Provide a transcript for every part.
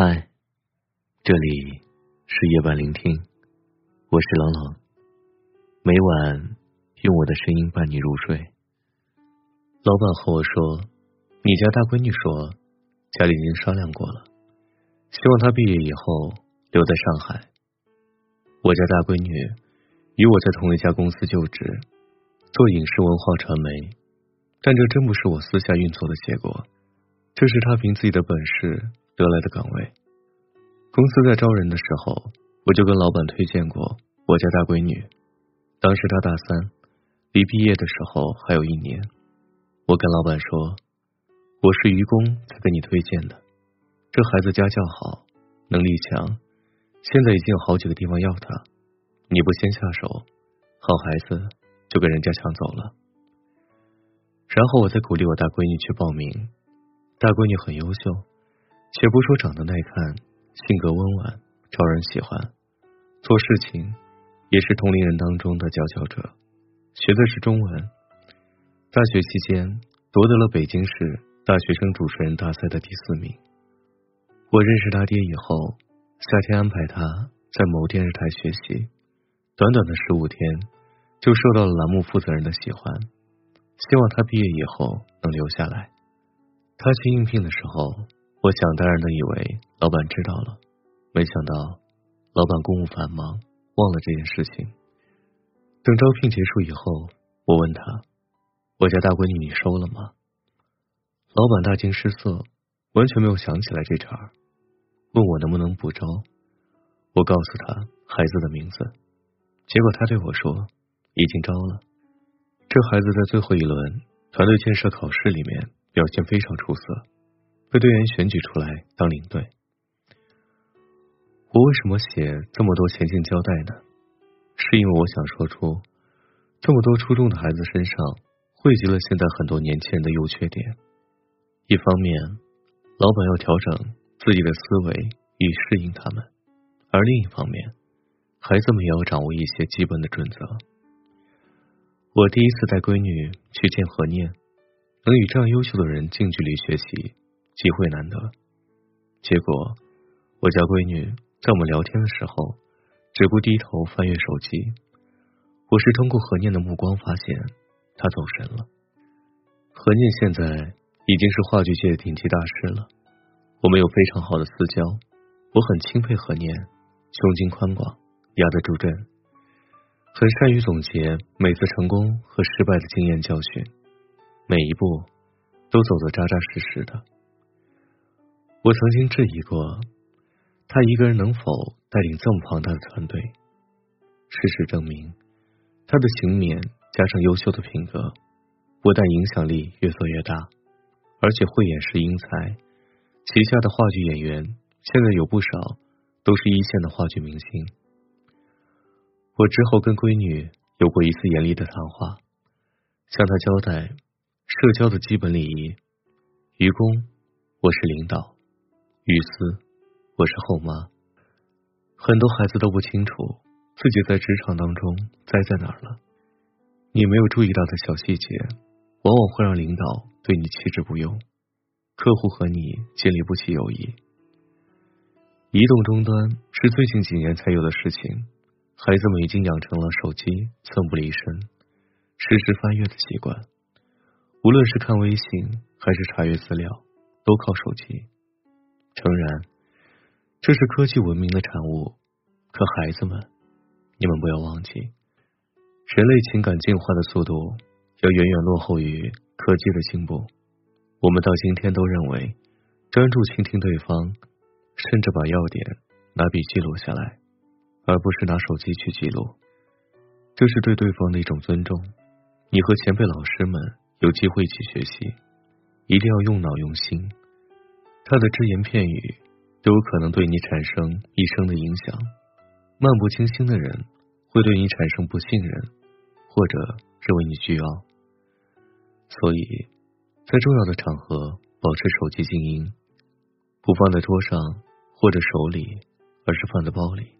嗨，这里是夜晚聆听，我是冷冷。每晚用我的声音伴你入睡。老板和我说，你家大闺女说，家里已经商量过了，希望她毕业以后留在上海。我家大闺女与我在同一家公司就职，做影视文化传媒，但这真不是我私下运作的结果，这是她凭自己的本事。得来的岗位，公司在招人的时候，我就跟老板推荐过我家大闺女。当时她大三，离毕业的时候还有一年。我跟老板说，我是愚公才给你推荐的。这孩子家教好，能力强，现在已经有好几个地方要她。你不先下手，好孩子就给人家抢走了。然后我再鼓励我大闺女去报名。大闺女很优秀。且不说长得耐看，性格温婉，招人喜欢，做事情也是同龄人当中的佼佼者。学的是中文，大学期间夺得了北京市大学生主持人大赛的第四名。我认识他爹以后，夏天安排他在某电视台学习，短短的十五天就受到了栏目负责人的喜欢，希望他毕业以后能留下来。他去应聘的时候。我想当然的以为老板知道了，没想到老板公务繁忙，忘了这件事情。等招聘结束以后，我问他：“我家大闺女你收了吗？”老板大惊失色，完全没有想起来这茬，问我能不能补招。我告诉他孩子的名字，结果他对我说：“已经招了。”这孩子在最后一轮团队建设考试里面表现非常出色。被队员选举出来当领队，我为什么写这么多前情交代呢？是因为我想说出，这么多出众的孩子身上汇集了现在很多年轻人的优缺点。一方面，老板要调整自己的思维以适应他们；而另一方面，孩子们也要掌握一些基本的准则。我第一次带闺女去见何念，能与这样优秀的人近距离学习。机会难得，结果我家闺女在我们聊天的时候，只顾低头翻阅手机。我是通过何念的目光发现她走神了。何念现在已经是话剧界顶级大师了，我们有非常好的私交，我很钦佩何念，胸襟宽广，压得住阵，很善于总结每次成功和失败的经验教训，每一步都走得扎扎实实的。我曾经质疑过，他一个人能否带领这么庞大的团队？事实证明，他的勤勉加上优秀的品格，不但影响力越做越大，而且慧眼识英才。旗下的话剧演员现在有不少都是一线的话剧明星。我之后跟闺女有过一次严厉的谈话，向她交代社交的基本礼仪。愚公，我是领导。雨思，我是后妈。很多孩子都不清楚自己在职场当中栽在哪儿了。你没有注意到的小细节，往往会让领导对你弃之不用，客户和你建立不起友谊。移动终端是最近几年才有的事情，孩子们已经养成了手机寸步离身、实时翻阅的习惯。无论是看微信还是查阅资料，都靠手机。诚然，这是科技文明的产物，可孩子们，你们不要忘记，人类情感进化的速度要远远落后于科技的进步。我们到今天都认为，专注倾听对方，甚至把要点拿笔记录下来，而不是拿手机去记录，这是对对方的一种尊重。你和前辈老师们有机会一起学习，一定要用脑用心。他的只言片语都有可能对你产生一生的影响。漫不经心的人会对你产生不信任，或者认为你需要。所以，在重要的场合保持手机静音，不放在桌上或者手里，而是放在包里，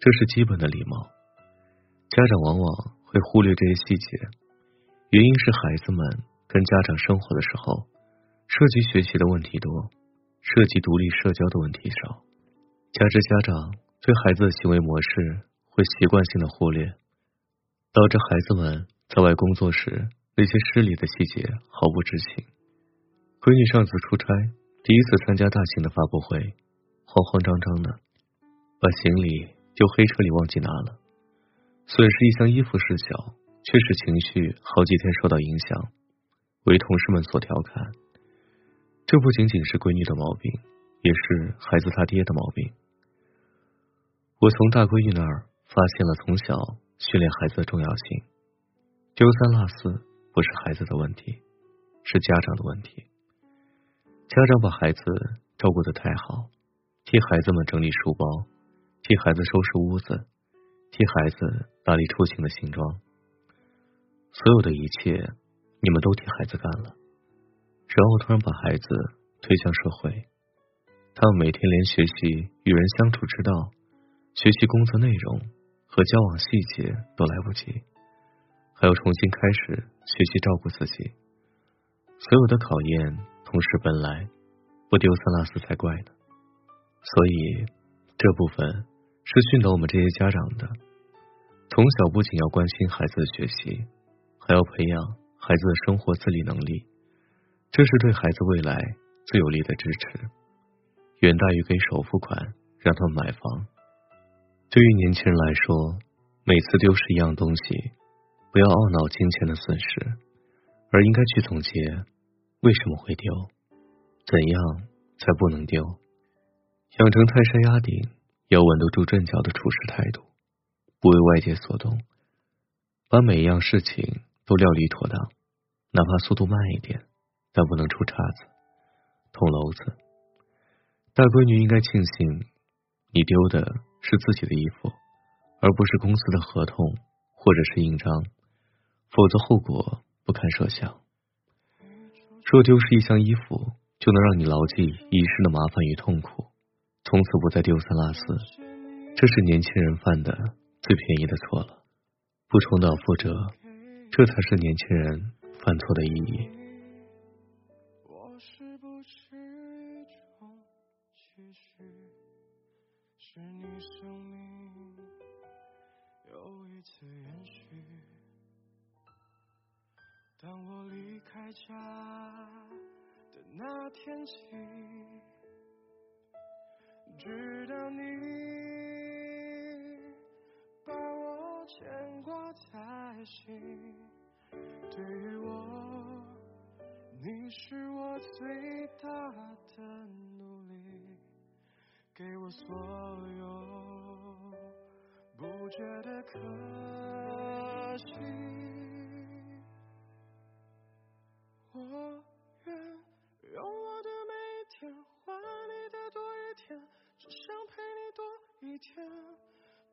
这是基本的礼貌。家长往往会忽略这些细节，原因是孩子们跟家长生活的时候，涉及学习的问题多。涉及独立社交的问题少，加之家长对孩子的行为模式会习惯性的忽略，导致孩子们在外工作时那些失礼的细节毫不知情。闺女上次出差，第一次参加大型的发布会，慌慌张张的，把行李丢黑车里忘记拿了，损失一箱衣服事小，却使情绪好几天受到影响，为同事们所调侃。这不仅仅是闺女的毛病，也是孩子他爹的毛病。我从大闺女那儿发现了从小训练孩子的重要性。丢三落四不是孩子的问题，是家长的问题。家长把孩子照顾的太好，替孩子们整理书包，替孩子收拾屋子，替孩子打理出行的行装，所有的一切，你们都替孩子干了。然后突然把孩子推向社会，他们每天连学习与人相处之道、学习工作内容和交往细节都来不及，还要重新开始学习照顾自己。所有的考验同时奔来，不丢三落四才怪呢。所以这部分是训导我们这些家长的，从小不仅要关心孩子的学习，还要培养孩子的生活自理能力。这是对孩子未来最有力的支持，远大于给首付款让他们买房。对于年轻人来说，每次丢失一样东西，不要懊恼金钱的损失，而应该去总结为什么会丢，怎样才不能丢，养成泰山压顶要稳得住阵脚的处事态度，不为外界所动，把每一样事情都料理妥当，哪怕速度慢一点。但不能出岔子、捅娄子。大闺女应该庆幸，你丢的是自己的衣服，而不是公司的合同或者是印章，否则后果不堪设想。若丢失一箱衣服，就能让你牢记一世的麻烦与痛苦，从此不再丢三落四。这是年轻人犯的最便宜的错了，不重蹈覆辙，这才是年轻人犯错的意义。家的那天起，直到你把我牵挂在心，对于我，你是我最大的努力，给我所有，不觉得可惜。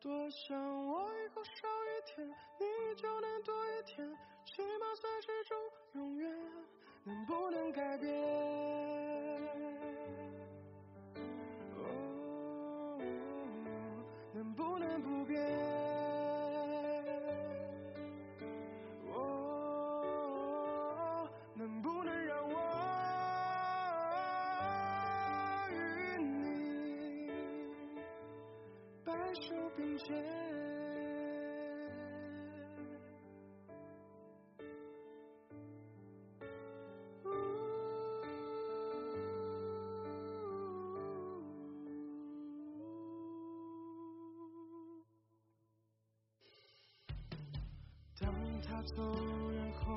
多想我以后少一天，你就能多一天，起码算是种永远。能不能改变？手并肩。当他走远后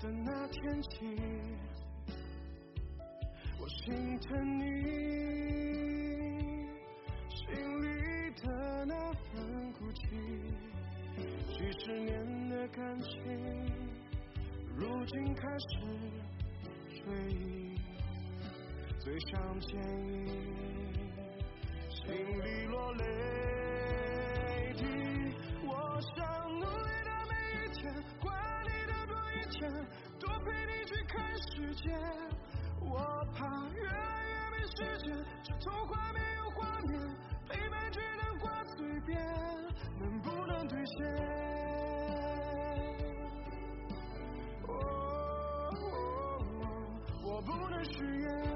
的那天起，我心疼你。心里那份孤寂几十年的感情，如今开始追忆，嘴上坚硬，心里落泪滴。我想努力的每一天，管你的多一天，多陪你去看世界。我怕越来越没时间，这童话没有画面，陪伴只能能不能兑现？我不能许愿，